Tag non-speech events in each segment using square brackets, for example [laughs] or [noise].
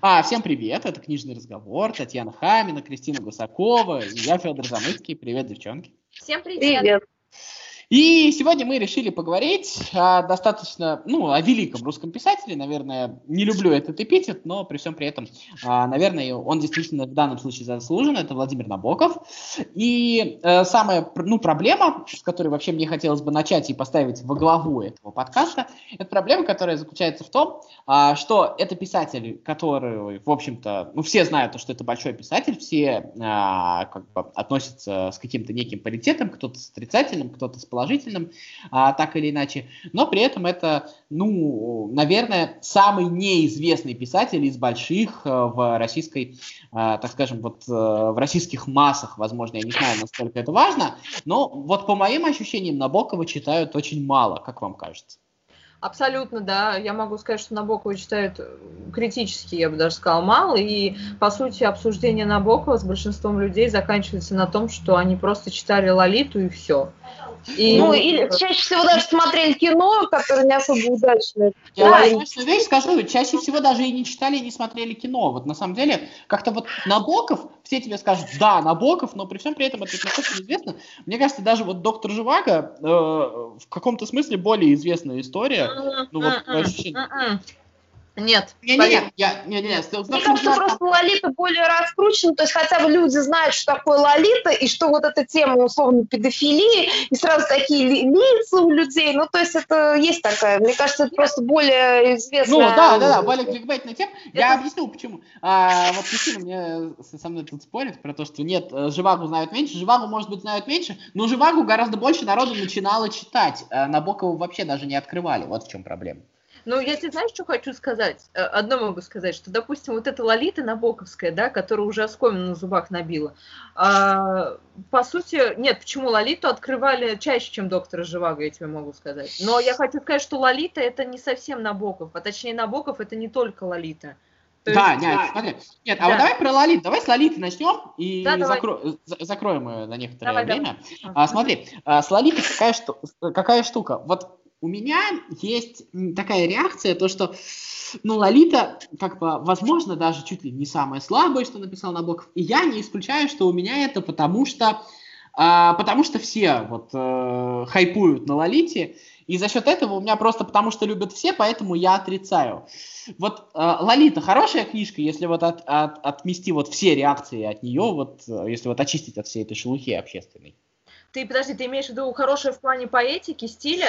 А, всем привет, это «Книжный разговор», Татьяна Хамина, Кристина Гусакова, и я Федор Замыцкий. Привет, девчонки. Всем привет. Привет. И сегодня мы решили поговорить о достаточно, ну, о великом русском писателе. Наверное, не люблю этот эпитет, но при всем при этом, а, наверное, он действительно в данном случае заслужен. Это Владимир Набоков. И э, самая, ну, проблема, с которой вообще мне хотелось бы начать и поставить во главу этого подкаста, это проблема, которая заключается в том, а, что это писатель, который, в общем-то, ну, все знают, что это большой писатель, все а, как бы относятся с каким-то неким паритетом, кто-то с отрицательным, кто-то с положительным, а, так или иначе. Но при этом это, ну, наверное, самый неизвестный писатель из больших э, в российской, а, так скажем, вот э, в российских массах, возможно, я не знаю, насколько это важно, но вот по моим ощущениям Набокова читают очень мало, как вам кажется? Абсолютно, да. Я могу сказать, что Набокова читают критически, я бы даже сказала, мало. И, по сути, обсуждение Набокова с большинством людей заканчивается на том, что они просто читали Лолиту и все. И... Ну, или чаще всего даже смотрели кино, которое не особо удачное. Я да, точно вещь скажу, чаще всего даже и не читали, и не смотрели кино. Вот на самом деле, как-то вот Набоков, все тебе скажут, да, Набоков, но при всем при этом это насколько известно. Мне кажется, даже вот доктор Живаго э, в каком-то смысле более известная история. Ну вот, по ощущениям. Нет. Не, не, не, я, не, не, Мне кажется, просто Лолита более раскручена, то есть хотя бы люди знают, что такое Лолита, и что вот эта тема, условно, педофилии, и сразу такие лица у людей, ну, то есть это есть такая, мне кажется, это просто более известная... Ну, да, да, да, более кликбейтная тема. Я объясню, почему. А, вот Кристина мне со мной тут спорит про то, что нет, э, Живагу знают меньше, Живагу, может быть, знают меньше, но Живагу гораздо больше народу начинало читать. А Набокова вообще даже не открывали, вот в чем проблема. Ну, я тебе знаешь, что хочу сказать? Э, одно могу сказать, что, допустим, вот эта Лолита Набоковская, да, которая уже оскомину на зубах набила, а, по сути, нет, почему Лолиту открывали чаще, чем доктора Живаго, я тебе могу сказать. Но я хочу сказать, что Лолита это не совсем Набоков, а точнее Набоков это не только Лолита. То да, есть, нет, да, смотри. Нет, а да. вот давай про Лолит. Давай с Лолиты начнем и да, закро... закроем ее на некоторое давай, время. Давай. А, смотри, а, с Лолитой какая, шту... какая штука? Вот у меня есть такая реакция, то что, ну, Лолита, как бы, возможно, даже чуть ли не самое слабое, что написал Набоков, и я не исключаю, что у меня это потому что, а, потому что все вот э, хайпуют на Лолите, и за счет этого у меня просто потому что любят все, поэтому я отрицаю. Вот э, Лолита хорошая книжка, если вот от, от, отмести вот все реакции от нее, вот э, если вот очистить от всей этой шелухи общественной. Ты, подожди, ты имеешь в виду хорошее в плане поэтики, стиля?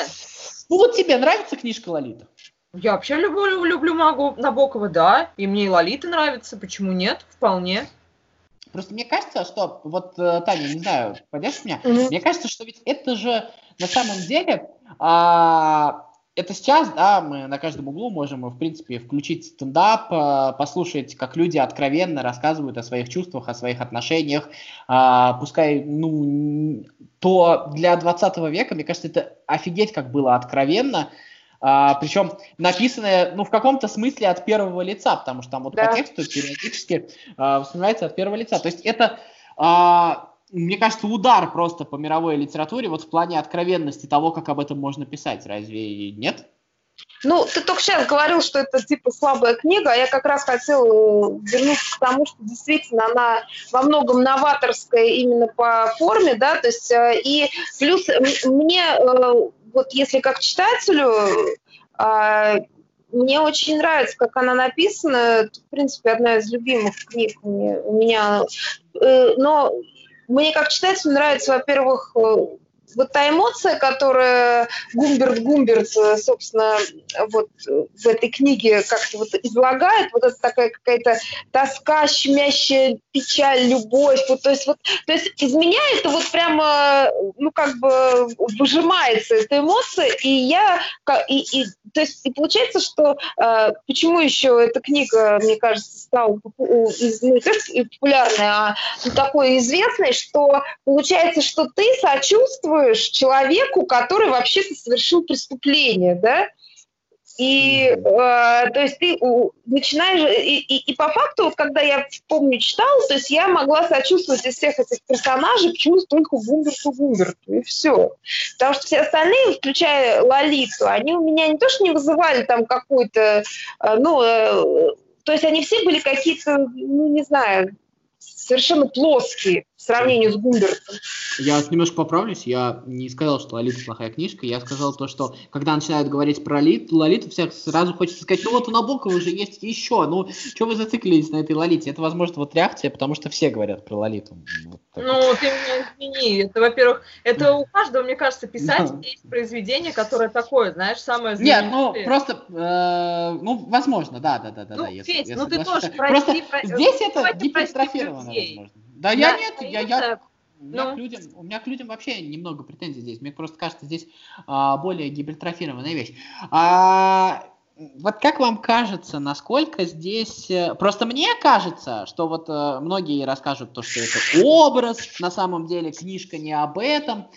Ну вот тебе нравится книжка Лолита? Я вообще люблю, люблю Магу Набокова, да. И мне и Лолита нравится, почему нет? Вполне. Просто мне кажется, что, вот, э, Таня, не знаю, поддержишь меня? Mm-hmm. Мне кажется, что ведь это же на самом деле а, это сейчас, да, мы на каждом углу можем, в принципе, включить стендап, э, послушать, как люди откровенно рассказывают о своих чувствах, о своих отношениях, а, пускай, ну, то для 20 века, мне кажется, это офигеть как было откровенно, а, причем написанное, ну, в каком-то смысле от первого лица, потому что там вот да. по тексту периодически а, воспринимается от первого лица. То есть это а, мне кажется, удар просто по мировой литературе вот в плане откровенности того, как об этом можно писать. Разве нет? Ну, ты только сейчас говорил, что это типа слабая книга, а я как раз хотела вернуться к тому, что действительно она во многом новаторская именно по форме, да, то есть э, и плюс мне э, вот если как читателю э, мне очень нравится, как она написана. Это, в принципе, одна из любимых книг у меня. Но мне как читателю нравится, во-первых, э, вот та эмоция, которая Гумберт Гумберт, э, собственно, вот в этой книге как-то вот излагает, вот это такая какая-то тоска, щемящая печаль, любовь, вот, то есть вот, то есть из меня это вот прямо, ну, как бы выжимается эта эмоция, и я, и, и, то есть, и получается, что э, почему еще эта книга, мне кажется, стала ну, не популярной, а такой известной, что получается, что ты сочувствуешь приписываешь человеку, который вообще-то совершил преступление, да? И э, то есть ты начинаешь, и, и, и по факту, вот когда я помню читала, то есть я могла сочувствовать из всех этих персонажей почему-то только Гумберту Гумберту, и все. Потому что все остальные, включая Лолиту, они у меня не то что не вызывали там какой-то, э, ну, э, то есть они все были какие-то, ну, не знаю, совершенно плоские в сравнении с Гумбертом. Я немножко поправлюсь, я не сказал, что Лолита плохая книжка, я сказал то, что когда начинают говорить про Лолиту, Лолиту всех сразу хочется сказать, ну вот у Набокова уже есть еще, ну что вы зациклились на этой Лолите? Это, возможно, вот реакция, потому что все говорят про Лолиту. Вот ну, ты меня извини, это, во-первых, это у каждого, мне кажется, писателя да. есть произведение, которое такое, знаешь, самое Нет, ну, просто, э, ну, возможно, да, да, да, да. Ну, да, Федь, ну ты тоже прости, Просто здесь это гипертрофировано, возможно. Да, я нет, я, я, у меня, ну. к людям, у меня к людям вообще немного претензий здесь. Мне просто кажется, здесь а, более гипертрофированная вещь. А, вот как вам кажется, насколько здесь... Э, просто мне кажется, что вот э, многие расскажут то, что это образ, на самом деле книжка не об этом.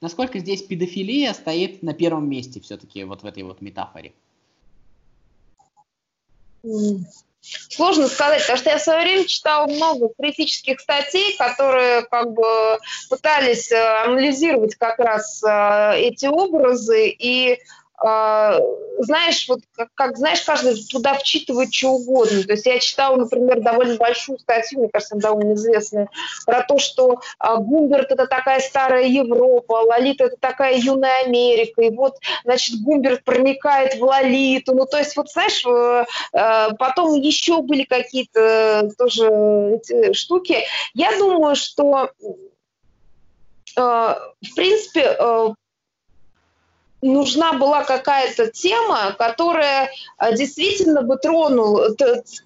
Насколько здесь педофилия стоит на первом месте все-таки вот в этой вот метафоре? Сложно сказать, потому что я в свое время читала много критических статей, которые как бы пытались э, анализировать как раз э, эти образы. И знаешь, вот как, как, знаешь, каждый туда вчитывает что угодно. То есть я читала, например, довольно большую статью, мне кажется, довольно известную, про то, что а, Гумберт это такая старая Европа, Лолита это такая юная Америка, и вот, значит, Гумберт проникает в Лолиту. Ну, то есть, вот, знаешь, э, э, потом еще были какие-то тоже эти штуки. Я думаю, что э, в принципе, нужна была какая-то тема, которая а, действительно бы тронула,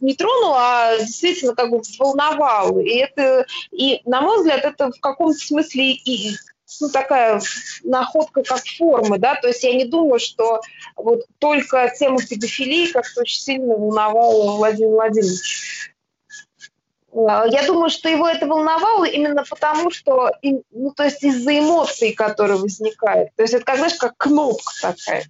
не тронула, а действительно как бы взволновала. И это, и на мой взгляд, это в каком-то смысле и ну, такая находка как формы, да, то есть я не думаю, что вот только тема педофилии как-то очень сильно волновала Владимир Владимирович. Э, я думаю, что его это волновало именно потому, что, ну, то есть из-за эмоций, которые возникают. То есть это, как, знаешь, как кнопка такая.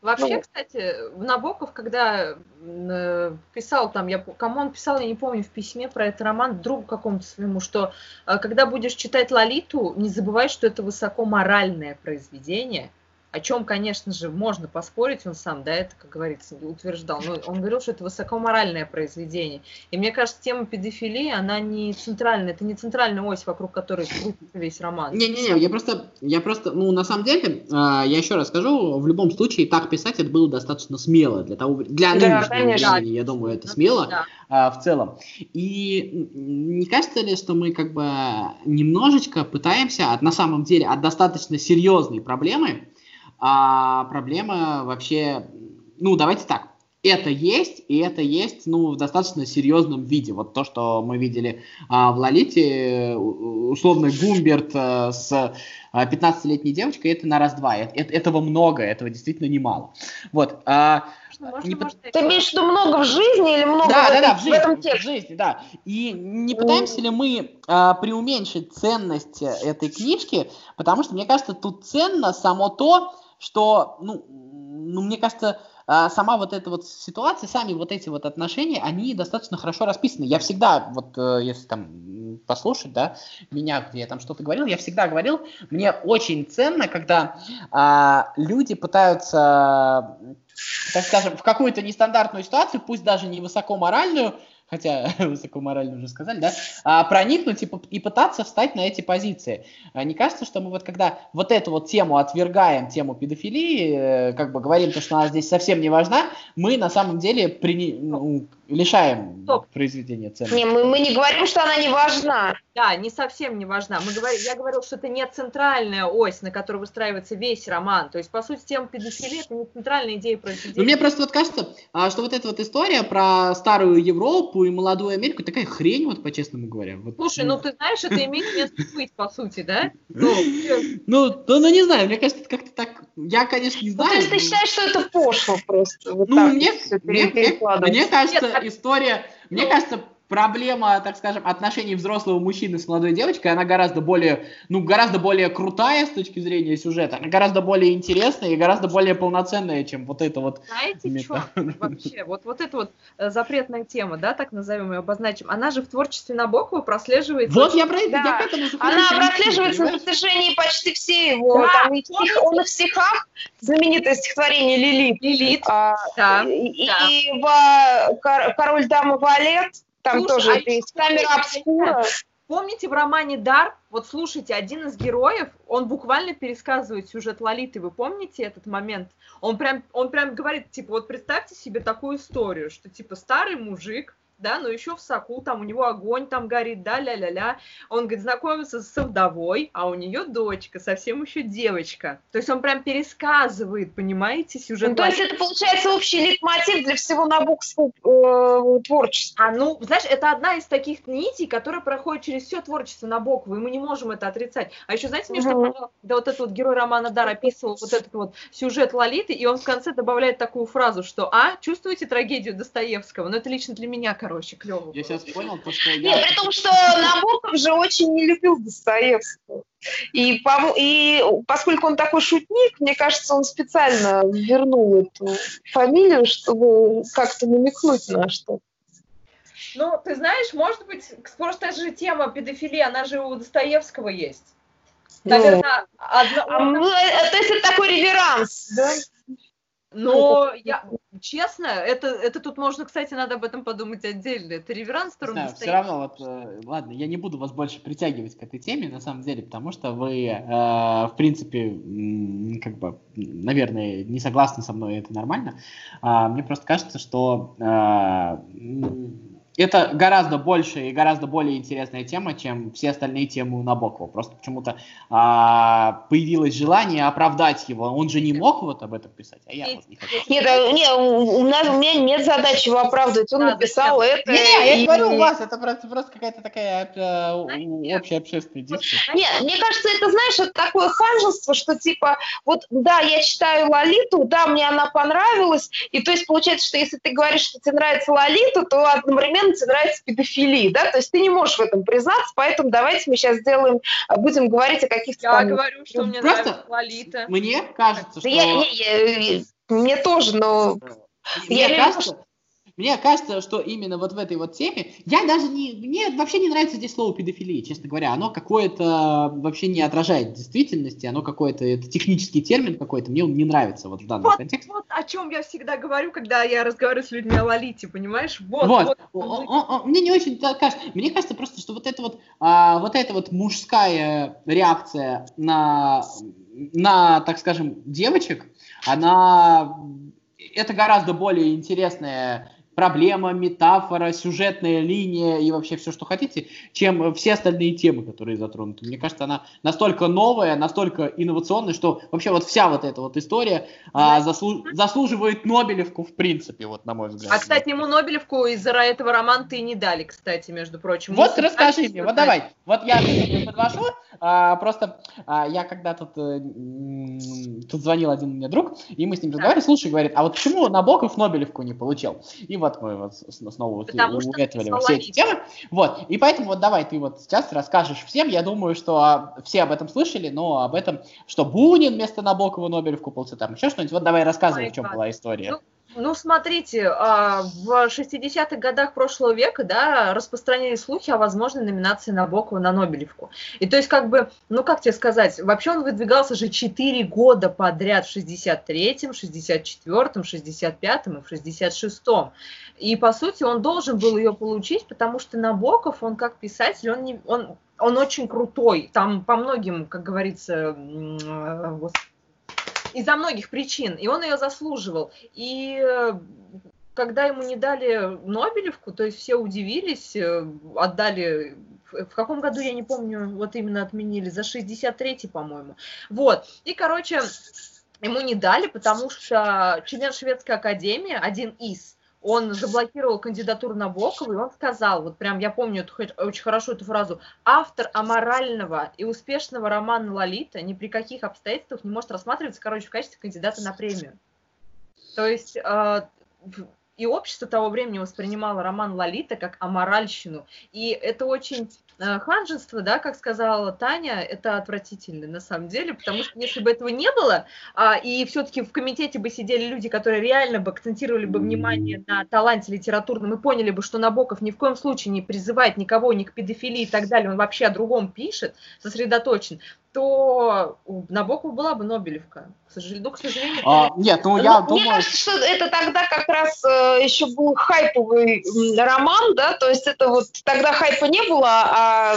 Вообще, ну, кстати, Набоков, когда э, писал там, я, кому он писал, я не помню, в письме про этот роман, другу какому-то своему, что э, когда будешь читать Лолиту, не забывай, что это высоко моральное произведение – о чем, конечно же, можно поспорить, он сам, да, это, как говорится, утверждал, но он говорил, что это высокоморальное произведение. И мне кажется, тема педофилии, она не центральная, это не центральная ось, вокруг которой крутится весь роман. Не-не-не, я просто, я просто, ну, на самом деле, я еще раз скажу, в любом случае, так писать это было достаточно смело для того, для да, нынешнего конечно. времени, я думаю, это смело да. в целом. И не кажется ли, что мы как бы немножечко пытаемся, от, на самом деле, от достаточно серьезной проблемы, а проблема вообще, ну, давайте так, это есть, и это есть, ну, в достаточно серьезном виде. Вот то, что мы видели а, в Лолите, условно Гумберт а, с 15-летней девочкой, это на раз-два. Это, этого много, этого действительно немало. Вот. А, можно, не может, Ты имеешь в виду много в жизни или много да, в, да, да, в, жизни, в этом тексте? В жизни, да. И не пытаемся ли мы а, преуменьшить ценность этой книжки, потому что, мне кажется, тут ценно само то, что, ну, ну мне кажется, а, сама вот эта вот ситуация, сами вот эти вот отношения, они достаточно хорошо расписаны. Я всегда, вот э, если там послушать, да, меня, где я там что-то говорил, я всегда говорил, мне очень ценно, когда а, люди пытаются, так скажем, в какую-то нестандартную ситуацию, пусть даже не высокоморальную, хотя [laughs] высокоморально уже сказали, да, а, проникнуть и, и пытаться встать на эти позиции. А не кажется, что мы вот когда вот эту вот тему отвергаем, тему педофилии, э, как бы говорим, то, что она здесь совсем не важна, мы на самом деле при, ну, лишаем Стоп. произведения ценности. Не, мы, мы не говорим, что она не важна. Да, не совсем не важна. Мы говорим, я говорил, что это не центральная ось, на которой выстраивается весь роман. То есть, по сути, тема педофилии это не центральная идея произведения. Ну, мне просто вот кажется, а, что вот эта вот история про старую Европу и молодую Америку такая хрень, вот по-честному говоря. Вот, Слушай, ну, ну ты знаешь, это имеет место быть, по сути, да? Ну, ну, ну, не знаю, мне кажется, это как-то так... Я, конечно, не знаю. Ну, то есть ты считаешь, что это пошло просто? Вот ну, мне, мне, мне, мне кажется, история... Мне ну, кажется, проблема, так скажем, отношений взрослого мужчины с молодой девочкой, она гораздо более, ну, гораздо более крутая с точки зрения сюжета, она гораздо более интересная и гораздо более полноценная, чем вот это вот. Знаете, что вообще? Вот, вот эта вот э, запретная тема, да, так назовем ее, обозначим, она же в творчестве Набокова прослеживается. Вот я про это, да. я к этому Она прослеживается на протяжении почти всей его, да, там, и стих, он в стихах, знаменитое стихотворение Лилит. Лилит, а, да. И, да. и в Король, Дама, Валет, там Слушай, тоже а есть камера обскура. Помните в романе «Дар»? Вот слушайте, один из героев, он буквально пересказывает сюжет Лолиты. Вы помните этот момент? Он прям, он прям говорит, типа, вот представьте себе такую историю, что, типа, старый мужик, да, но еще в соку, там у него огонь там горит, да, ля-ля-ля. Он, говорит, знакомится со вдовой, а у нее дочка, совсем еще девочка. То есть он прям пересказывает, понимаете, сюжет. Ну, то есть это получается общий литмотив для всего набокского э, творчества. А, ну, знаешь, это одна из таких нитей, которая проходит через все творчество Набокова, и мы не можем это отрицать. А еще, знаете, мне угу. что? Да вот этот вот герой романа Дар описывал вот этот вот сюжет Лолиты, и он в конце добавляет такую фразу, что, а, чувствуете трагедию Достоевского? Ну, это лично для меня, короче короче, клево. Я сейчас понял, то, что я... Нет, при том, что Набоков же очень не любил Достоевского. И, по, и поскольку он такой шутник, мне кажется, он специально вернул эту фамилию, чтобы как-то намекнуть на что. Ну, ты знаешь, может быть, просто же тема педофилии, она же у Достоевского есть. Наверное, ну, одно... а, ну, то есть это такой реверанс, да? Но я, честно, это, это тут можно, кстати, надо об этом подумать отдельно. Это реверанс, который Знаю, все равно, вот, э, ладно, я не буду вас больше притягивать к этой теме, на самом деле, потому что вы, э, в принципе, как бы, наверное, не согласны со мной, это нормально. А, мне просто кажется, что э, это гораздо больше и гораздо более интересная тема, чем все остальные темы у Набокова. Просто почему-то а, появилось желание оправдать его. Он же не мог вот об этом писать, а я вот не хочу. Нет, а, нет у, нас, у меня нет задачи его оправдывать. Он написал да. это. Не, не, я говорю у вас, это просто, просто какая-то такая э, общая общественная дискуссия. Нет, мне кажется, это, знаешь, это такое ханжество, что типа, вот, да, я читаю Лолиту, да, мне она понравилась, и то есть получается, что если ты говоришь, что тебе нравится Лолита, то одновременно тебе нравится педофилия, да, то есть ты не можешь в этом признаться, поэтому давайте мы сейчас сделаем, а, будем говорить о каких-то... Я там... говорю, что мне Просто нравится Лолита. Мне кажется, что... Я, не, я, мне тоже, но... Мне я кажется, мне кажется, что именно вот в этой вот теме, я даже не, мне вообще не нравится здесь слово педофилия, честно говоря, оно какое-то вообще не отражает действительности, оно какой-то, это технический термин какой-то, мне он не нравится вот в данном вот, контексте. Вот о чем я всегда говорю, когда я разговариваю с людьми о Лолите, понимаешь? Вот, вот. вот. О, о, о, мне не очень кажется, мне кажется просто, что вот это вот, а, вот эта вот мужская реакция на, на, так скажем, девочек, она это гораздо более интересная проблема, метафора, сюжетная линия и вообще все, что хотите, чем все остальные темы, которые затронуты. Мне кажется, она настолько новая, настолько инновационная, что вообще вот вся вот эта вот история а, заслу заслуживает Нобелевку в принципе, вот на мой взгляд. А, кстати, ему Нобелевку из-за этого романа ты не дали, кстати, между прочим. Вот расскажи мне, вот давай, вот я подвожу, а, просто а, я когда тут, а, тут звонил один мне друг, и мы с ним разговаривали, слушай, говорит, а вот почему Набоков Нобелевку не получил? И вот мы вот снова вот уветривали все эти темы. Вот, и поэтому вот давай ты вот сейчас расскажешь всем, я думаю, что а, все об этом слышали, но об этом, что Бунин вместо Набокова Нобелевку получил, там еще что-нибудь, вот давай рассказывай, в чем была история. Ну, ну, смотрите, а, в 60-х годах прошлого века, да, распространились слухи о возможной номинации Набокова на Нобелевку. И то есть, как бы, ну, как тебе сказать, вообще он выдвигался же 4 года подряд в 63-м, 64-м, 65-м и в 66-м. И, по сути, он должен был ее получить, потому что Набоков, он как писатель, он, не, он, он очень крутой. Там по многим, как говорится, из-за многих причин, и он ее заслуживал. И э, когда ему не дали Нобелевку, то есть все удивились, э, отдали в каком году, я не помню, вот именно отменили, за 63-й, по-моему. Вот, и, короче, ему не дали, потому что член шведской академии, один из, он заблокировал кандидатуру Набокова, и он сказал, вот прям я помню эту, очень хорошо эту фразу, автор аморального и успешного романа «Лолита» ни при каких обстоятельствах не может рассматриваться, короче, в качестве кандидата на премию. То есть, э, и общество того времени воспринимало роман Лолита как аморальщину. И это очень ханжество, да, как сказала Таня, это отвратительно на самом деле, потому что если бы этого не было, а, и все-таки в комитете бы сидели люди, которые реально бы акцентировали бы внимание на таланте литературном и поняли бы, что Набоков ни в коем случае не призывает никого ни к педофилии и так далее, он вообще о другом пишет, сосредоточен, то у Набокова была бы Нобелевка. К сожалению, ну, к сожалению. А, нет, ну я ну, думаю... Мне кажется, что это тогда как раз э, еще был хайповый роман, да, то есть это вот тогда хайпа не было, а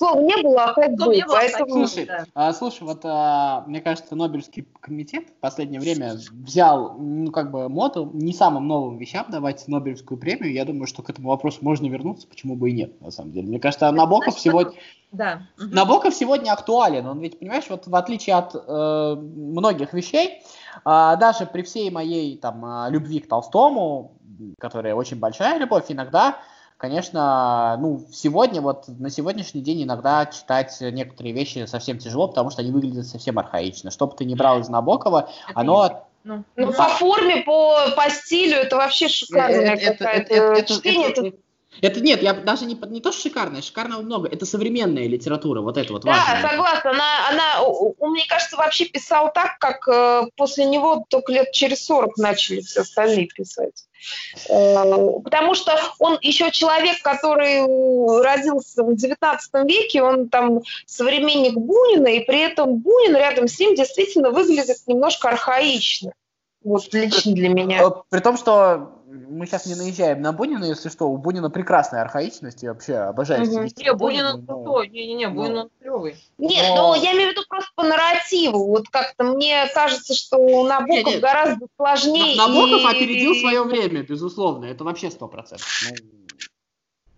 слова не было, а хайп был. Поэтому... Слушай, да. а, слушай, вот а, мне кажется, Нобелевский комитет в последнее время взял, ну, как бы, моду не самым новым вещам давать Нобелевскую премию. Я думаю, что к этому вопросу можно вернуться, почему бы и нет, на самом деле. Мне кажется, Набоков значит, сегодня... Да. Набоков сегодня актуален. Он ведь, понимаешь, вот в отличие от э, многих вещей, э, даже при всей моей там э, любви к Толстому, которая очень большая любовь, иногда конечно, ну, сегодня, вот на сегодняшний день иногда читать некоторые вещи совсем тяжело, потому что они выглядят совсем архаично. Что бы ты ни брал из Набокова, это оно... Ну, ну, по форме, по, по стилю это вообще шикарное это, какая-то это, это, чтение. Это, это, это нет, я даже не, не то, что шикарная, шикарного много, это современная литература, вот это вот Да, важно. согласна, она, она, он, мне кажется, вообще писал так, как э, после него только лет через 40 начали все остальные писать. Э, потому что он еще человек, который родился в 19 веке, он там современник Бунина, и при этом Бунин рядом с ним действительно выглядит немножко архаично. Вот лично для меня. Э, при том, что мы сейчас не наезжаем на Бунина, если что, у Бунина прекрасная архаичность, и вообще обожаю угу. Не, Бунин он крутой, не-не-не, Бунин он клевый. Нет, но... но я имею в виду просто по нарративу, вот как-то мне кажется, что у Набоков нет, нет. гораздо сложнее. Набоков и... опередил свое время, безусловно, это вообще сто процентов. Ну,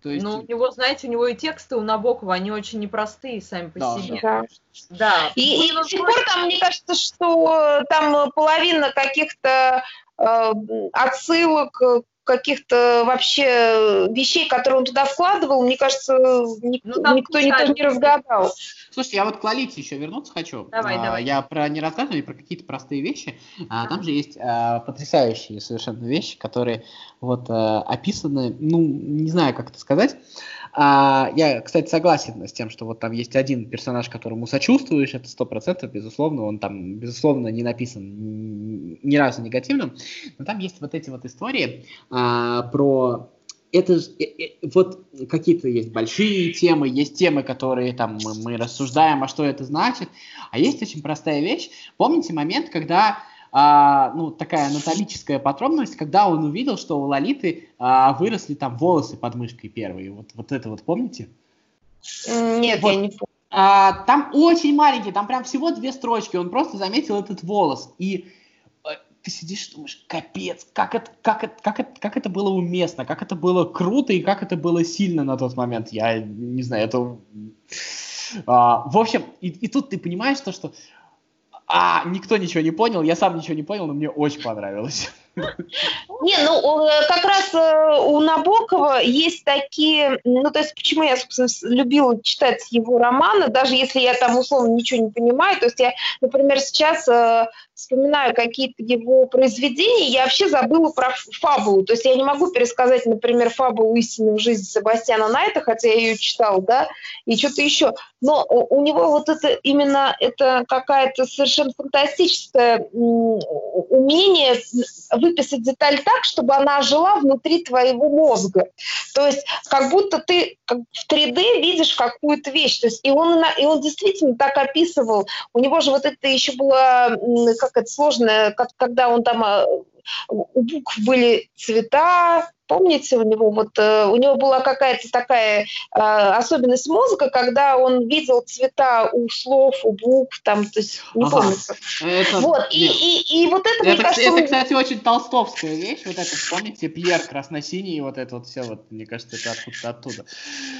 то есть... Ну, у него, знаете, у него и тексты у Набокова, они очень непростые сами по да, себе. Да. да. И, и до сих пор там, мне кажется, что там половина каких-то э, отсылок каких-то вообще вещей, которые он туда вкладывал, мне кажется, никто, ну, никто, никто не разгадал. Слушайте, я вот к Лолите еще вернуться хочу. Давай, а, давай. Я про не рассказываю, про какие-то простые вещи. А, там же есть а, потрясающие совершенно вещи, которые вот а, описаны, ну, не знаю, как это сказать. А, я, кстати, согласен с тем, что вот там есть один персонаж, которому сочувствуешь, это сто процентов, безусловно, он там, безусловно, не написан ни разу негативным, но там есть вот эти вот истории а, про это же, э, э, вот какие-то есть большие темы, есть темы, которые там мы, мы рассуждаем, а что это значит, а есть очень простая вещь. Помните момент, когда а, ну, такая анатомическая подробность, когда он увидел, что у Лолиты а, выросли там волосы под мышкой первые. Вот, вот это вот помните? Нет, вот. я не помню. А, там очень маленький, там прям всего две строчки. Он просто заметил этот волос. И ты сидишь и думаешь, капец, как это, как, это, как, это, как это было уместно, как это было круто и как это было сильно на тот момент. Я не знаю, это... А, в общем, и, и тут ты понимаешь то, что а, никто ничего не понял, я сам ничего не понял, но мне очень понравилось. Не, ну как раз э, у Набокова есть такие, ну то есть почему я, собственно, любила читать его романы, даже если я там условно ничего не понимаю, то есть я, например, сейчас э, вспоминаю какие-то его произведения, я вообще забыла про фабулу. То есть я не могу пересказать, например, фабулу «Истины в жизни» Себастьяна Найта, хотя я ее читала, да, и что-то еще. Но у него вот это именно это какая-то совершенно фантастическое умение выписать деталь так, чтобы она жила внутри твоего мозга. То есть как будто ты в 3D видишь какую-то вещь. То есть и он, и он действительно так описывал. У него же вот это еще было как это сложно, когда он там а, у букв были цвета, помните, у него вот э, у него была какая-то такая э, особенность мозга, когда он видел цвета у слов, у букв, там, то есть не ага. помню. Это, вот и, и, и вот это, это, кажется, это, кстати, очень толстовская вещь. Вот это, помните, Пьер красно-синий, вот это вот все, вот, мне кажется, это откуда-то оттуда.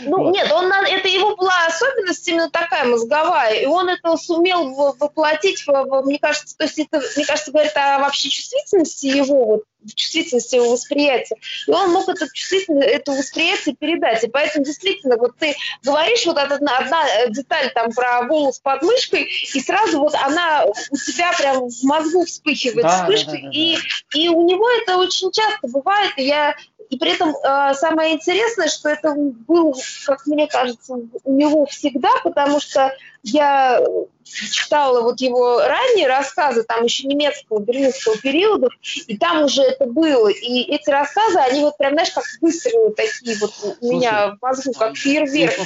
Ну вот. нет, он это его была особенность именно такая мозговая, и он это сумел воплотить, мне кажется, то есть это, мне кажется, говорит о вообще чувствительности его вот чувствительность его восприятия. И он мог эту чувствительность, это восприятие передать. И поэтому действительно, вот ты говоришь вот одна, одна деталь там про волос под мышкой, и сразу вот она у тебя прям в мозгу вспыхивает да, вспышкой, да, да, да, и, да. и у него это очень часто бывает, и я и при этом э, самое интересное, что это было, как мне кажется, у него всегда, потому что я читала вот его ранние рассказы, там еще немецкого, берлинского периода, и там уже это было. И эти рассказы, они вот прям, знаешь, как выстрелы такие вот у меня в мозгу, как фейерверк.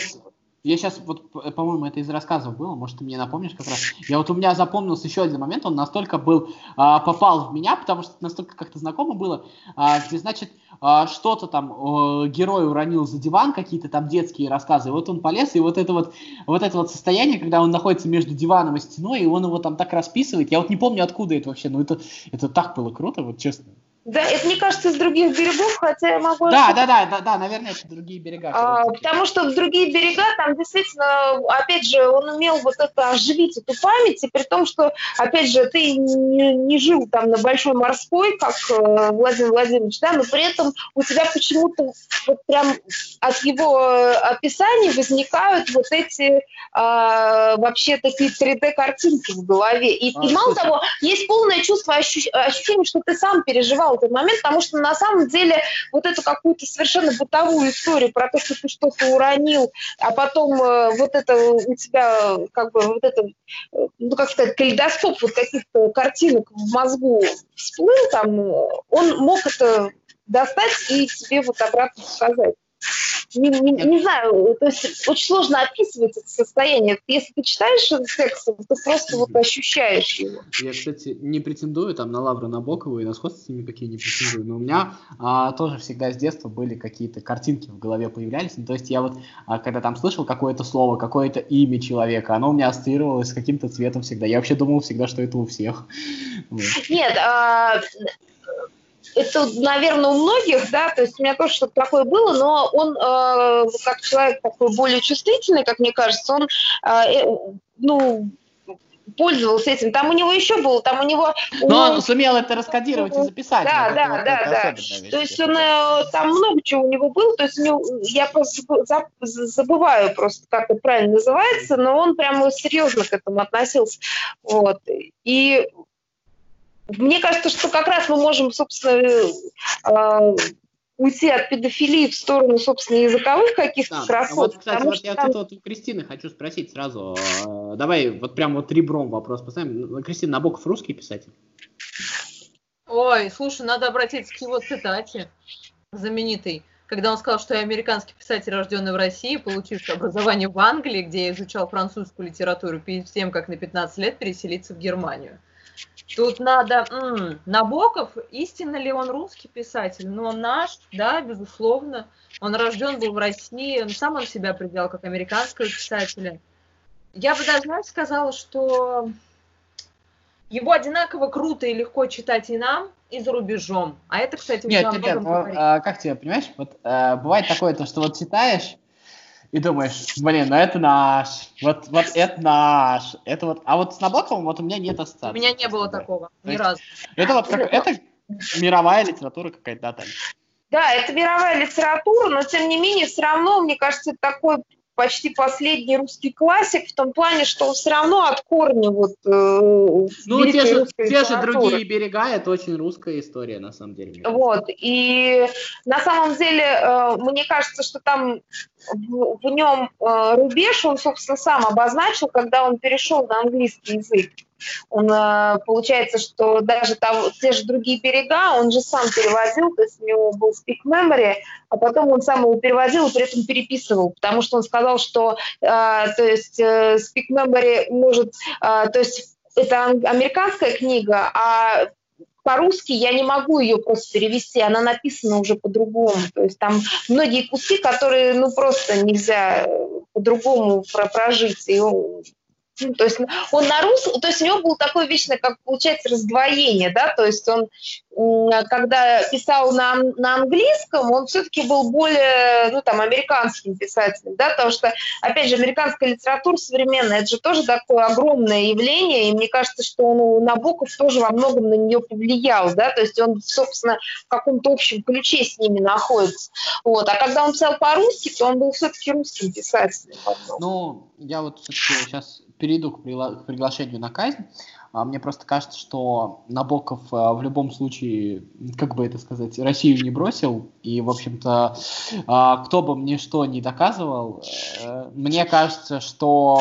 Я сейчас, вот, по-моему, это из рассказов было, может, ты мне напомнишь как раз. Я вот у меня запомнился еще один момент, он настолько был, а, попал в меня, потому что настолько как-то знакомо было, а, где, значит, а, что-то там а, герой уронил за диван, какие-то там детские рассказы, и вот он полез, и вот это вот, вот это вот состояние, когда он находится между диваном и стеной, и он его там так расписывает, я вот не помню, откуда это вообще, но это, это так было круто, вот честно. Да, это, мне кажется, из других берегов, хотя я могу... Да, да, да, да, да, наверное, это другие берега. А, потому что в другие берега там действительно, опять же, он умел вот это оживить, эту память, и при том, что, опять же, ты не, не жил там на Большой Морской, как э, Владимир Владимирович, да, но при этом у тебя почему-то вот прям от его описаний возникают вот эти а, вообще такие 3D-картинки в голове. И, а, и мало слушай. того, есть полное чувство, ощущ, ощущение, что ты сам переживал этот момент, потому что на самом деле вот эту какую-то совершенно бытовую историю про то, что ты что-то уронил, а потом э, вот это у тебя как бы вот это, э, ну как сказать, калейдоскоп вот каких-то картинок в мозгу всплыл там, он мог это достать и тебе вот обратно сказать не, не, не знаю, то есть очень сложно описывать это состояние. Если ты читаешь этот текст, ты просто вот ощущаешь его. Я, кстати, не претендую там на Лавру Набокову и на сходство с ними какие не претендую, но у меня а, тоже всегда с детства были какие-то картинки в голове появлялись. Ну, то есть я вот, а, когда там слышал какое-то слово, какое-то имя человека, оно у меня ассоциировалось с каким-то цветом всегда. Я вообще думал всегда, что это у всех. Нет, а, это, наверное, у многих, да, то есть у меня тоже что-то такое было, но он, э, как человек такой более чувствительный, как мне кажется, он, э, э ну, пользовался этим. Там у него еще было, там у него... Но он сумел это раскодировать и записать. Да, да, да, да. да. То есть он, э, там много чего у него было, то есть него, я просто забываю просто, как это правильно называется, но он прямо серьезно к этому относился. Вот. И мне кажется, что как раз мы можем, собственно, э, уйти от педофилии в сторону, собственно, языковых каких-то да. красот. Вот, кстати, вот я там... тут вот у Кристины хочу спросить сразу. Э, давай вот прям вот ребром вопрос поставим. Кристина Набоков русский писатель? Ой, слушай, надо обратиться к его цитате знаменитой когда он сказал, что я американский писатель, рожденный в России, получивший образование в Англии, где я изучал французскую литературу перед тем, как на 15 лет переселиться в Германию. Тут надо... М-м, Набоков, истинно ли он русский писатель? Ну, он наш, да, безусловно. Он рожден был в России, он сам он себя определял как американского писателя. Я бы даже, знаешь, сказала, что его одинаково круто и легко читать и нам, и за рубежом. А это, кстати, Нет, ребят, ну, а, как тебе, понимаешь, вот а, бывает такое, то, что вот читаешь, и думаешь, блин, ну это наш, вот, вот это наш, это вот, а вот с Набоковым вот у меня нет ассоциации. У меня не было такого, ни разу. Это вот как, это мировая литература какая-то, да, Таня? Да, это мировая литература, но тем не менее все равно, мне кажется, это такой почти последний русский классик в том плане, что он все равно от корня вот э, Ну, те же, те же другие берега, это очень русская история, на самом деле. Вот, и на самом деле, э, мне кажется, что там в, в нем э, рубеж он, собственно, сам обозначил, когда он перешел на английский язык. Он, э, получается, что даже там, те же другие берега, он же сам переводил, то есть у него был speak memory, а потом он сам его переводил и при этом переписывал, потому что он сказал, что э, то есть speak memory может, то есть это американская книга, а по-русски я не могу ее просто перевести, она написана уже по-другому. То есть там многие куски, которые ну просто нельзя по-другому прожить. И то есть он на русском, то есть у него было такое вечное, как получается, раздвоение, да, то есть он когда писал на, на английском, он все-таки был более, ну, там, американским писателем, да, потому что, опять же, американская литература современная, это же тоже такое огромное явление, и мне кажется, что он, Набоков тоже во многом на нее повлиял, да, то есть он, собственно, в каком-то общем ключе с ними находится. Вот. А когда он писал по-русски, то он был все-таки русским писателем. Ну, я вот сейчас перейду к, приглашению на казнь. А мне просто кажется, что Набоков а, в любом случае, как бы это сказать, Россию не бросил. И, в общем-то, а, кто бы мне что не доказывал, э, мне кажется, что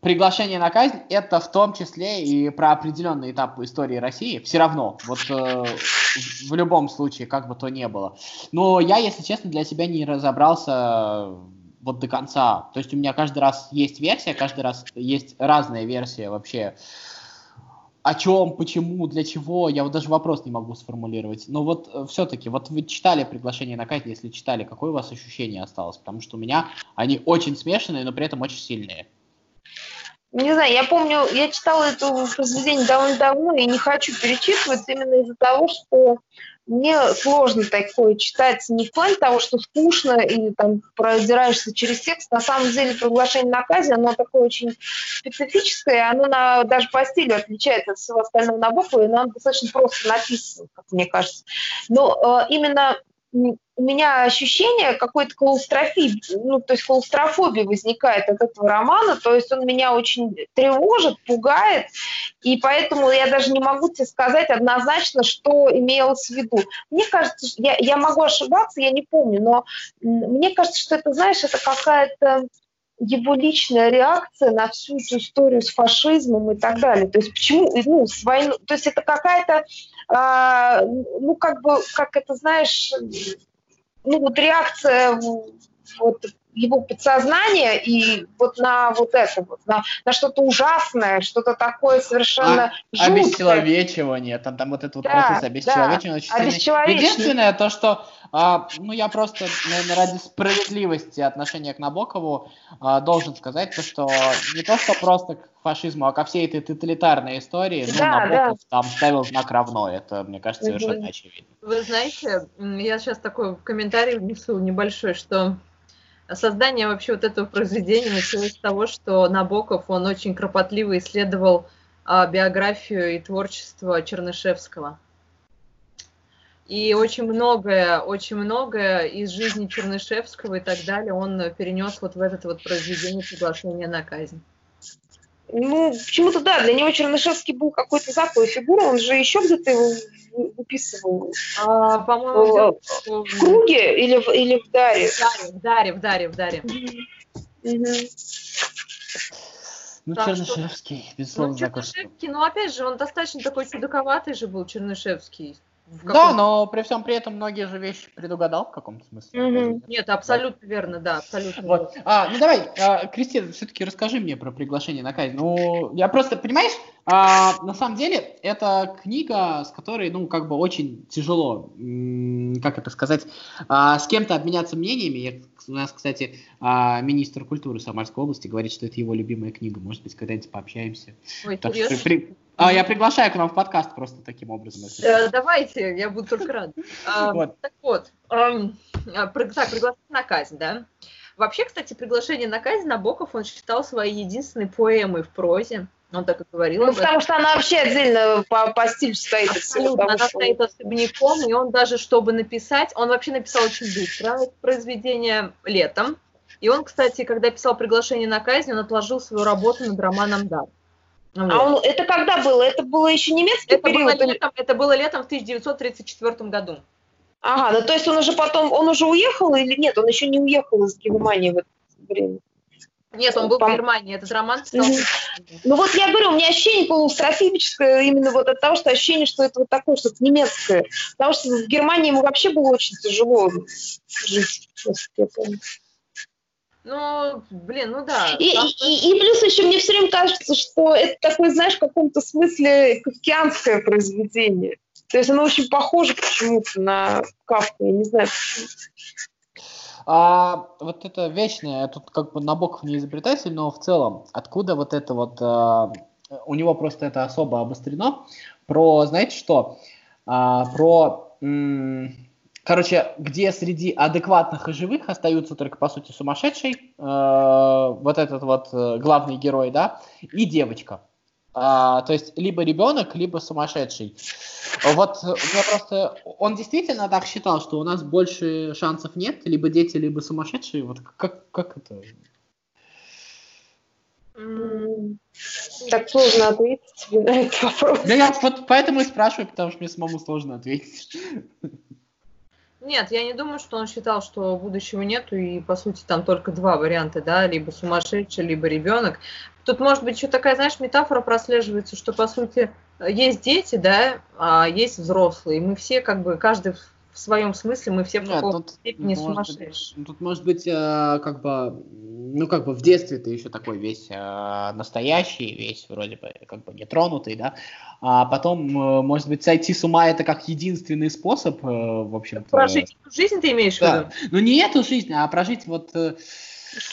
приглашение на казнь это в том числе и про определенный этап истории России. Все равно, вот э, в любом случае, как бы то ни было. Но я, если честно, для себя не разобрался вот до конца. То есть у меня каждый раз есть версия, каждый раз есть разная версия вообще. О чем, почему, для чего, я вот даже вопрос не могу сформулировать. Но вот э, все-таки, вот вы читали приглашение на Катя, если читали, какое у вас ощущение осталось? Потому что у меня они очень смешанные, но при этом очень сильные. Не знаю, я помню, я читала это произведение довольно давно и не хочу перечитывать именно из-за того, что мне сложно такое читать не в плане того, что скучно или там продираешься через текст. На самом деле приглашение на казнь, оно такое очень специфическое, оно на, даже по стилю отличается от всего остального набора, и оно достаточно просто написано, как мне кажется. Но э, именно у меня ощущение какой-то клаустрофии, ну, то есть клаустрофобия возникает от этого романа, то есть он меня очень тревожит, пугает, и поэтому я даже не могу тебе сказать однозначно, что имелось в виду. Мне кажется, я, я могу ошибаться, я не помню, но мне кажется, что это, знаешь, это какая-то его личная реакция на всю эту историю с фашизмом и так далее. То есть почему, ну, с войной, то есть это какая-то, а, ну, как бы, как это, знаешь, ну, вот реакция вот его подсознание и вот на вот это вот, на, на что-то ужасное, что-то такое совершенно а, жуткое. Обесчеловечивание, там, там вот это вот да, процесс обесчеловечивания да, сильный. Единственное то, что а, ну, я просто, наверное, ради справедливости отношения к Набокову а, должен сказать, то, что не то, что просто к фашизму, а ко всей этой тоталитарной истории, ну, да, Набоков да. там ставил знак равно. Это, мне кажется, совершенно угу. очевидно. Вы знаете, я сейчас такой комментарий внесу небольшой, что создание вообще вот этого произведения началось с того, что Набоков, он очень кропотливо исследовал а, биографию и творчество Чернышевского. И очень многое, очень многое из жизни Чернышевского и так далее он перенес вот в это вот произведение приглашения на казнь. Ну, почему-то да, для него Чернышевский был какой-то заклой фигура, он же еще где-то его выписывал. А, по-моему, в, в круге или в, или в даре? В даре, в даре, в даре, в даре. Угу. Ну, так Чернышевский, что... безусловно, ну, Чернышевский, ну, опять же, он достаточно такой чудаковатый же был, Чернышевский. Да, но при всем при этом многие же вещи предугадал в каком-то смысле. Mm-hmm. Нет, абсолютно верно, да, абсолютно. Вот. А, ну давай, а, Кристина, все-таки расскажи мне про приглашение на казнь. Ну, я просто, понимаешь, а, на самом деле это книга, с которой, ну, как бы очень тяжело, как это сказать, а, с кем-то обменяться мнениями. У нас, кстати, а, министр культуры Самарской области говорит, что это его любимая книга. Может быть, когда-нибудь пообщаемся. Ой, так что при, а, я приглашаю к нам в подкаст просто таким образом. Э, давайте, я буду только рад. [laughs] вот. Так вот, эм, так, приглашение на казнь, да? Вообще, кстати, приглашение на казнь Набоков он считал своей единственной поэмой в прозе. Он так и говорил. Ну, потому что она вообще отдельно по, по стилю стоит. Абсолютно, она что... стоит особняком, и он даже, чтобы написать, он вообще написал очень быстро произведение летом. И он, кстати, когда писал приглашение на казнь, он отложил свою работу над романом «Дар». Вот. А он, это когда было? Это было еще немецкий это период? Было летом, это было летом в 1934 году. Ага, ну то есть он уже потом, он уже уехал или нет? Он еще не уехал из Германии в это время? Нет, он был Пом... в Германии, этот роман стал... Ну вот я говорю, у меня ощущение полустрофическое именно вот от того, что ощущение, что это вот такое что-то немецкое. Потому что в Германии ему вообще было очень тяжело жить, я помню. Ну, блин, ну да. И, и, и плюс еще мне все время кажется, что это такое, знаешь, в каком-то смысле кавкианское произведение. То есть оно очень похоже почему-то на Кавку, я не знаю А вот это вечное, тут как бы Набоков не изобретатель, но в целом, откуда вот это вот, а, у него просто это особо обострено, про, знаете что, а, про, короче, где среди адекватных и живых остаются только, по сути, сумасшедший, э, вот этот вот э, главный герой, да, и девочка. А, то есть либо ребенок, либо сумасшедший. Вот у меня просто... Он действительно так считал, что у нас больше шансов нет, либо дети, либо сумасшедшие. Вот как, как это? Так сложно ответить на этот вопрос. Да я вот поэтому и спрашиваю, потому что мне самому сложно ответить. Нет, я не думаю, что он считал, что будущего нету, и, по сути, там только два варианта, да, либо сумасшедший, либо ребенок. Тут, может быть, еще такая, знаешь, метафора прослеживается, что, по сути, есть дети, да, а есть взрослые. Мы все, как бы, каждый в своем смысле мы все в каком-то степени сумасшедшие. Тут может быть э, как бы, ну как бы в детстве ты еще такой весь э, настоящий, весь вроде бы как бы нетронутый, да, а потом, э, может быть, сойти с ума это как единственный способ, э, в общем-то. Прожить эту жизнь ты имеешь да. в виду? Ну не эту жизнь, а прожить вот э,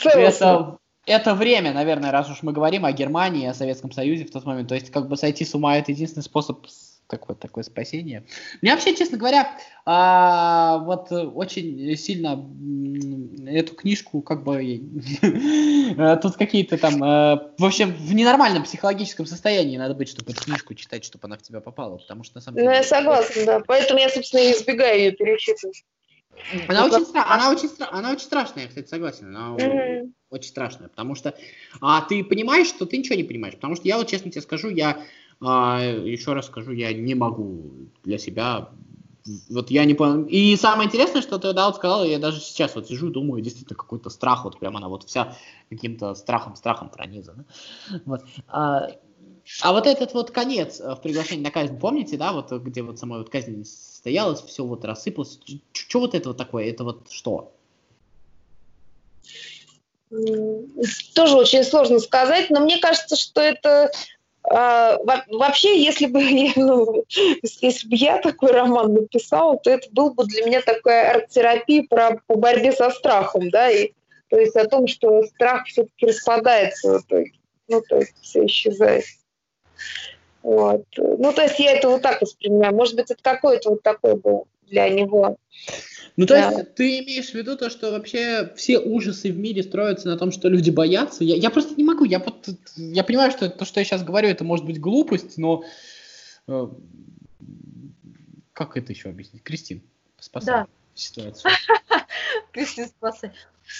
это, это время, наверное, раз уж мы говорим о Германии, о Советском Союзе в тот момент, то есть как бы сойти с ума это единственный способ такое, такое спасение. Мне вообще, честно говоря, а, вот очень сильно эту книжку как бы э, [laughs] тут какие-то там, а, в общем, в ненормальном психологическом состоянии надо быть, чтобы эту книжку читать, чтобы она в тебя попала, потому что на самом деле... Ну, я согласна, да, поэтому я, собственно, избегаю ее перечитывать. Она очень, стра- она, очень стра- она очень страшная, я, кстати, согласен. Она mm-hmm. очень страшная, потому что а ты понимаешь, что ты ничего не понимаешь. Потому что я вот честно тебе скажу, я а, еще раз скажу, я не могу для себя вот я не понял. И самое интересное, что ты, да, вот сказал, я даже сейчас вот сижу и думаю, действительно, какой-то страх, вот прямо она вот вся каким-то страхом, страхом пронизана. Вот. А, а вот этот вот конец э, в приглашении на казнь, помните, да, вот где вот самой вот казнь состоялась, все вот рассыпалось. Что вот это вот такое? Это вот что? Тоже очень сложно сказать, но мне кажется, что это вообще, если бы, [laughs] ну, если бы я такой роман написала, то это был бы для меня такая арт-терапия про, по борьбе со страхом, да, и то есть о том, что страх все-таки распадается в итоге. Ну, то есть все исчезает. Вот. Ну, то есть я это вот так воспринимаю. Может быть, это какой-то вот такой был для него ну, то да. есть ты имеешь в виду то, что вообще все ужасы в мире строятся на том, что люди боятся? Я, я просто не могу. Я, я понимаю, что то, что я сейчас говорю, это может быть глупость, но э, как это еще объяснить? Кристин, спасай да. ситуацию. [laughs] Кристин, спасай.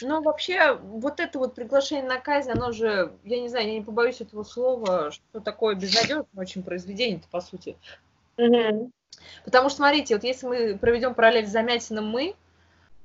Ну, вообще, вот это вот приглашение на казнь, оно же, я не знаю, я не побоюсь этого слова, что такое безнадежное очень произведение по сути. Угу. Потому что, смотрите, вот если мы проведем параллель с Замятиным мы,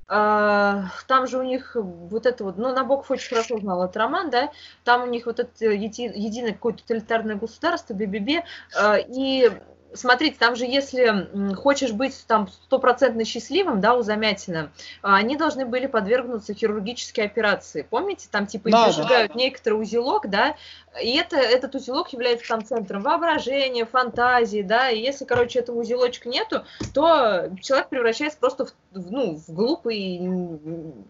Uh, там же у них вот это вот, ну, Набоков очень хорошо знал этот роман, да, там у них вот это еди, единое какое-то тоталитарное государство, БББ, uh, и смотрите, там же если хочешь быть там стопроцентно счастливым, да, у Замятина, а, они должны были подвергнуться хирургической операции. Помните, там типа да, зажигают да. некоторый узелок, да, и это, этот узелок является там центром воображения, фантазии, да, и если, короче, этого узелочка нету, то человек превращается просто в, ну, в глупый,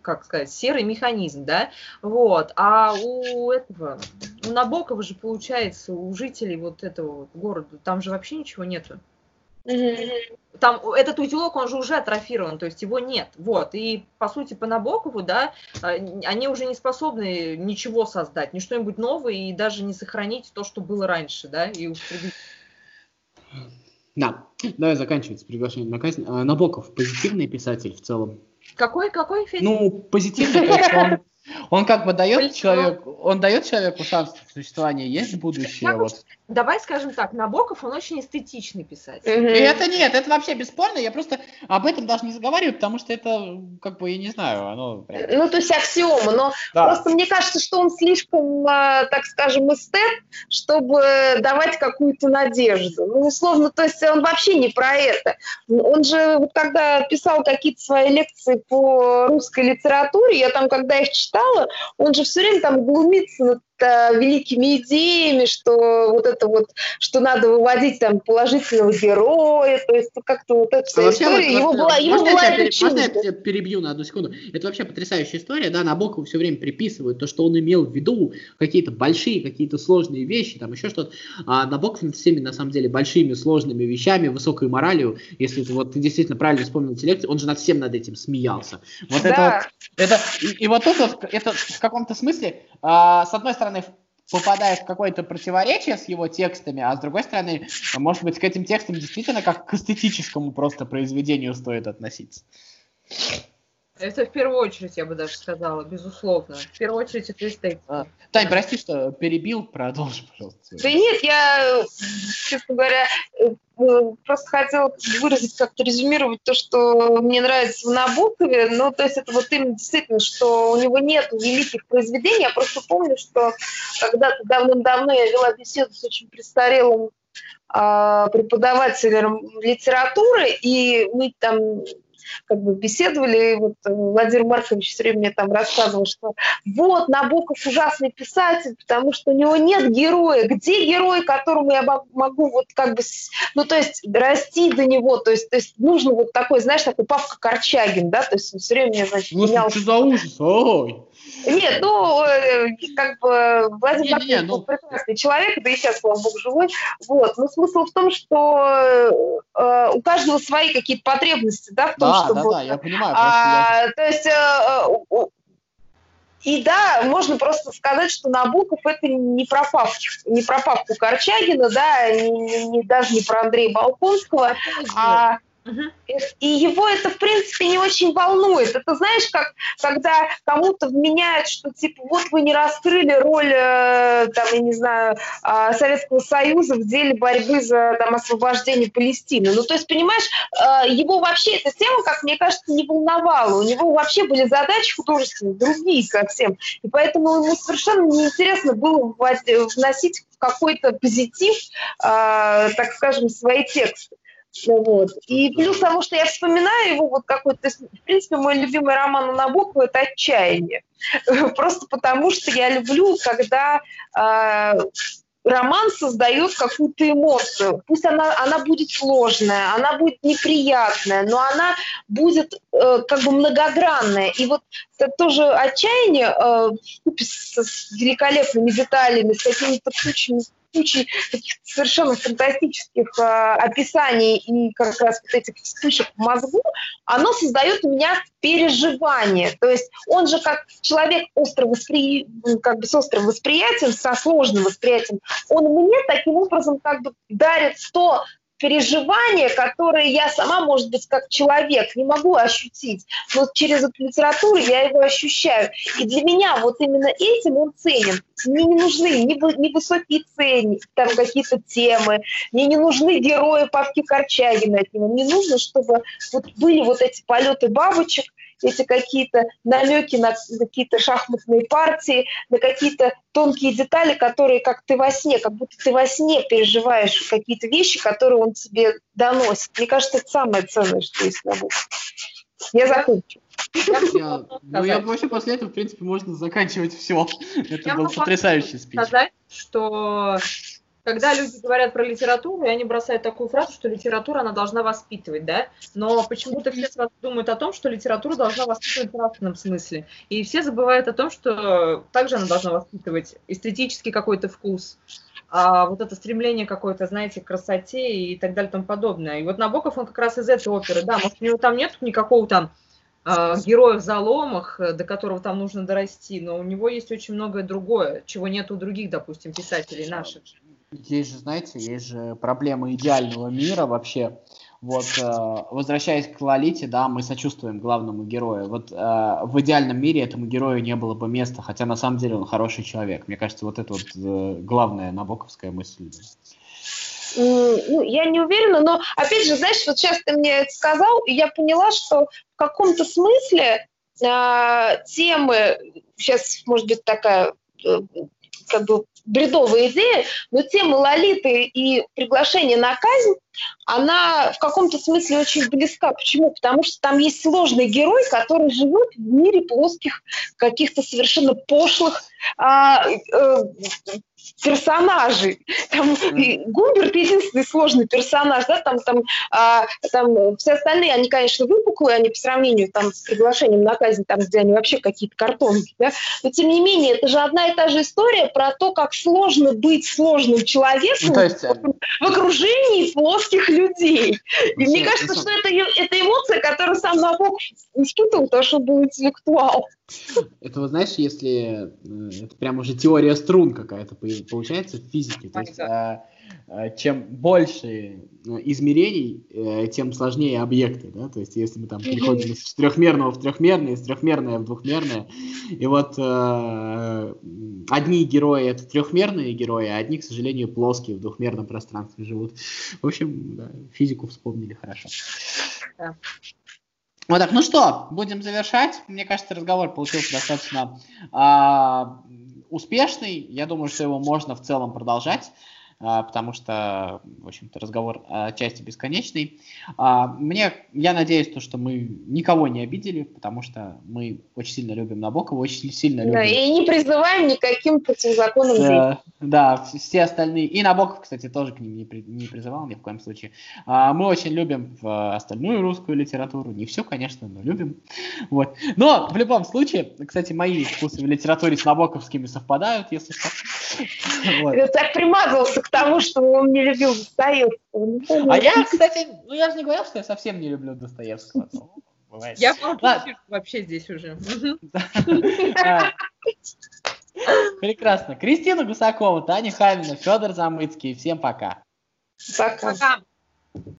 как сказать, серый механизм, да, вот, а у этого, у Набокова же получается, у жителей вот этого города, там же вообще ничего нету. Там этот узелок, он же уже атрофирован, то есть его нет. Вот. И по сути по Набокову, да, а, они уже не способны ничего создать, ни что-нибудь новое, и даже не сохранить то, что было раньше, да, и употребить. Да, давай заканчивать с приглашением на казнь. А, Набоков позитивный писатель в целом. Какой, какой, Федя? Ну, позитивный, он он как бы дает человеку, он дает человеку шанс в существовании, есть будущее. Вот. Давай скажем так, Набоков, он очень эстетичный писатель. Угу. И это нет, это вообще бесспорно, я просто об этом даже не заговариваю, потому что это, как бы, я не знаю, оно... Прям... Ну, то есть аксиома, но да. просто мне кажется, что он слишком, а, так скажем, эстет, чтобы давать какую-то надежду. Ну, условно, то есть он вообще не про это. Он же, вот когда писал какие-то свои лекции по русской литературе, я там, когда их читала, он же все время там глумится над великими идеями, что вот это вот, что надо выводить там положительного героя, то есть как-то вот эта вся история, вот, его была, можно, была я, это можно я тебя перебью на одну секунду? Это вообще потрясающая история, да, Набокову все время приписывают то, что он имел в виду какие-то большие, какие-то сложные вещи, там еще что-то. А Набоков над всеми, на самом деле, большими, сложными вещами, высокой моралью, если ты, вот, ты действительно правильно вспомнил лекции, он же над всем над этим смеялся. Вот да. это вот, это, и, и вот тут вот, это в каком-то смысле, а, с одной стороны, попадает в какое-то противоречие с его текстами, а с другой стороны, может быть, к этим текстам действительно как к эстетическому просто произведению стоит относиться. Это в первую очередь, я бы даже сказала, безусловно. В первую очередь это эстетика. А, Тань, прости, что перебил, продолжи, пожалуйста. Да нет, я, честно говоря, э, просто хотела выразить, как-то резюмировать то, что мне нравится в Набокове. Ну, то есть это вот именно действительно, что у него нет великих произведений. Я просто помню, что когда-то давным-давно я вела беседу с очень престарелым а, преподавателем литературы, и мы там как бы беседовали, и вот э, Владимир Маркович все время мне там рассказывал, что вот Набоков ужасный писатель, потому что у него нет героя. Где герой, которому я могу вот как бы, ну то есть расти до него, то есть, то есть нужно вот такой, знаешь, такой Павка Корчагин, да, то есть он все время мне, значит, менялся. Что за ужас? Ой! Нет, ну, э, как бы Владимир Маркович ну... прекрасный человек, да и сейчас, слава богу, живой. Вот. Но смысл в том, что э, у каждого свои какие-то потребности, да, в том, да, чтобы... Да, да, я понимаю. А, я... То есть... Э, и да, можно просто сказать, что Набоков это не про Павку, не про Павку Корчагина, да, не, не, даже не про Андрея Балконского, а и его это, в принципе, не очень волнует. Это знаешь, как когда кому-то вменяют, что типа вот вы не раскрыли роль, э, там, я не знаю, э, Советского Союза в деле борьбы за там, освобождение Палестины. Ну, то есть, понимаешь, э, его вообще эта тема, как мне кажется, не волновала. У него вообще были задачи художественные, другие совсем. И поэтому ему совершенно неинтересно было вносить в какой-то позитив, э, так скажем, свои тексты. Вот. И плюс того, что я вспоминаю его вот какой-то... В принципе, мой любимый роман у Набокова – это «Отчаяние». [laughs] Просто потому, что я люблю, когда э, роман создает какую-то эмоцию. Пусть она, она будет сложная, она будет неприятная, но она будет э, как бы многогранная. И вот это тоже отчаяние э, с, с великолепными деталями, с какими-то кучами кучей таких совершенно фантастических э, описаний и как раз вот этих вспышек в мозгу, оно создает у меня переживание. То есть он же как человек остро воспри... как бы с острым восприятием, со сложным восприятием, он мне таким образом как бы дарит то переживание, которое я сама, может быть, как человек не могу ощутить, но через эту литературу я его ощущаю. И для меня вот именно этим он ценен. Мне не нужны ни высокие цены, там какие-то темы, мне не нужны герои Павки Корчагина от него. Мне нужно, чтобы вот были вот эти полеты бабочек, эти какие-то намеки на какие-то шахматные партии, на какие-то тонкие детали, которые как ты во сне, как будто ты во сне переживаешь какие-то вещи, которые он тебе доносит. Мне кажется, это самое ценное, что есть на Набоков. Я закончу. Я, ну, я вообще после этого, в принципе, можно заканчивать все. [laughs] Это я был потрясающий спич. сказать, что когда люди говорят про литературу, и они бросают такую фразу, что литература, она должна воспитывать, да, но почему-то все сразу думают о том, что литература должна воспитывать в нравственном смысле, и все забывают о том, что также она должна воспитывать эстетический какой-то вкус, а вот это стремление какое-то, знаете, к красоте и так далее и тому подобное. И вот Набоков, он как раз из этой оперы, да, может, у него там нет никакого там э, героя в заломах, до которого там нужно дорасти, но у него есть очень многое другое, чего нет у других, допустим, писателей наших. Есть же, знаете, есть же проблема идеального мира вообще. Вот, э, возвращаясь к Лолите, да, мы сочувствуем главному герою. Вот э, в идеальном мире этому герою не было бы места, хотя на самом деле он хороший человек. Мне кажется, вот это вот э, главная набоковская мысль. Ну, я не уверена, но опять же, знаешь, вот сейчас ты мне это сказал, и я поняла, что в каком-то смысле э, темы, сейчас, может быть, такая э, как бы бредовая идея, но тема Лолиты и приглашение на казнь, она в каком-то смысле очень близка. Почему? Потому что там есть сложный герой, который живет в мире плоских, каких-то совершенно пошлых а, э, персонажей. Там Гумберт единственный сложный персонаж, да, там, там, а, там все остальные, они, конечно, выпуклые, они по сравнению там с приглашением на казнь, там, где они вообще какие-то картонки, да, но тем не менее, это же одна и та же история про то, как сложно быть сложным человеком ну, то есть... Э, в окружении плоских людей. И мне кажется, что это, это эмоция, которую сам Набоков испытывал, потому что он был интеллектуал. Это, вот знаешь, если э, это прям уже теория струн какая-то получается в физике. То есть, а, а, чем больше ну, измерений, э, тем сложнее объекты. Да? То есть, если мы там переходим из трехмерного в трехмерное, из трехмерное в двухмерное, и вот э, одни герои это трехмерные герои, а одни, к сожалению, плоские в двухмерном пространстве живут. В общем, да, физику вспомнили хорошо. Да. Вот так, ну что, будем завершать. Мне кажется, разговор получился достаточно а, успешный. Я думаю, что его можно в целом продолжать. А, потому что, в общем-то, разговор отчасти бесконечный. А, мне, я надеюсь, то, что мы никого не обидели, потому что мы очень сильно любим Набокова, очень сильно любим... Да, и не призываем никаким противозаконным да, да, все остальные, и Набоков, кстати, тоже к ним не, при, не призывал ни в коем случае. А, мы очень любим остальную русскую литературу, не все, конечно, но любим. Вот. Но, в любом случае, кстати, мои вкусы в литературе с набоковскими совпадают, если что. [laughs] Вот. Это так примазывался к тому, что он не любил Достоевского. А я, кстати, ну я же не говорил, что я совсем не люблю Достоевского. Бывает. Я вообще здесь уже. [laughs] Прекрасно. Кристина Гусакова, Таня Хамина, Федор Замыцкий. Всем пока. Пока. пока.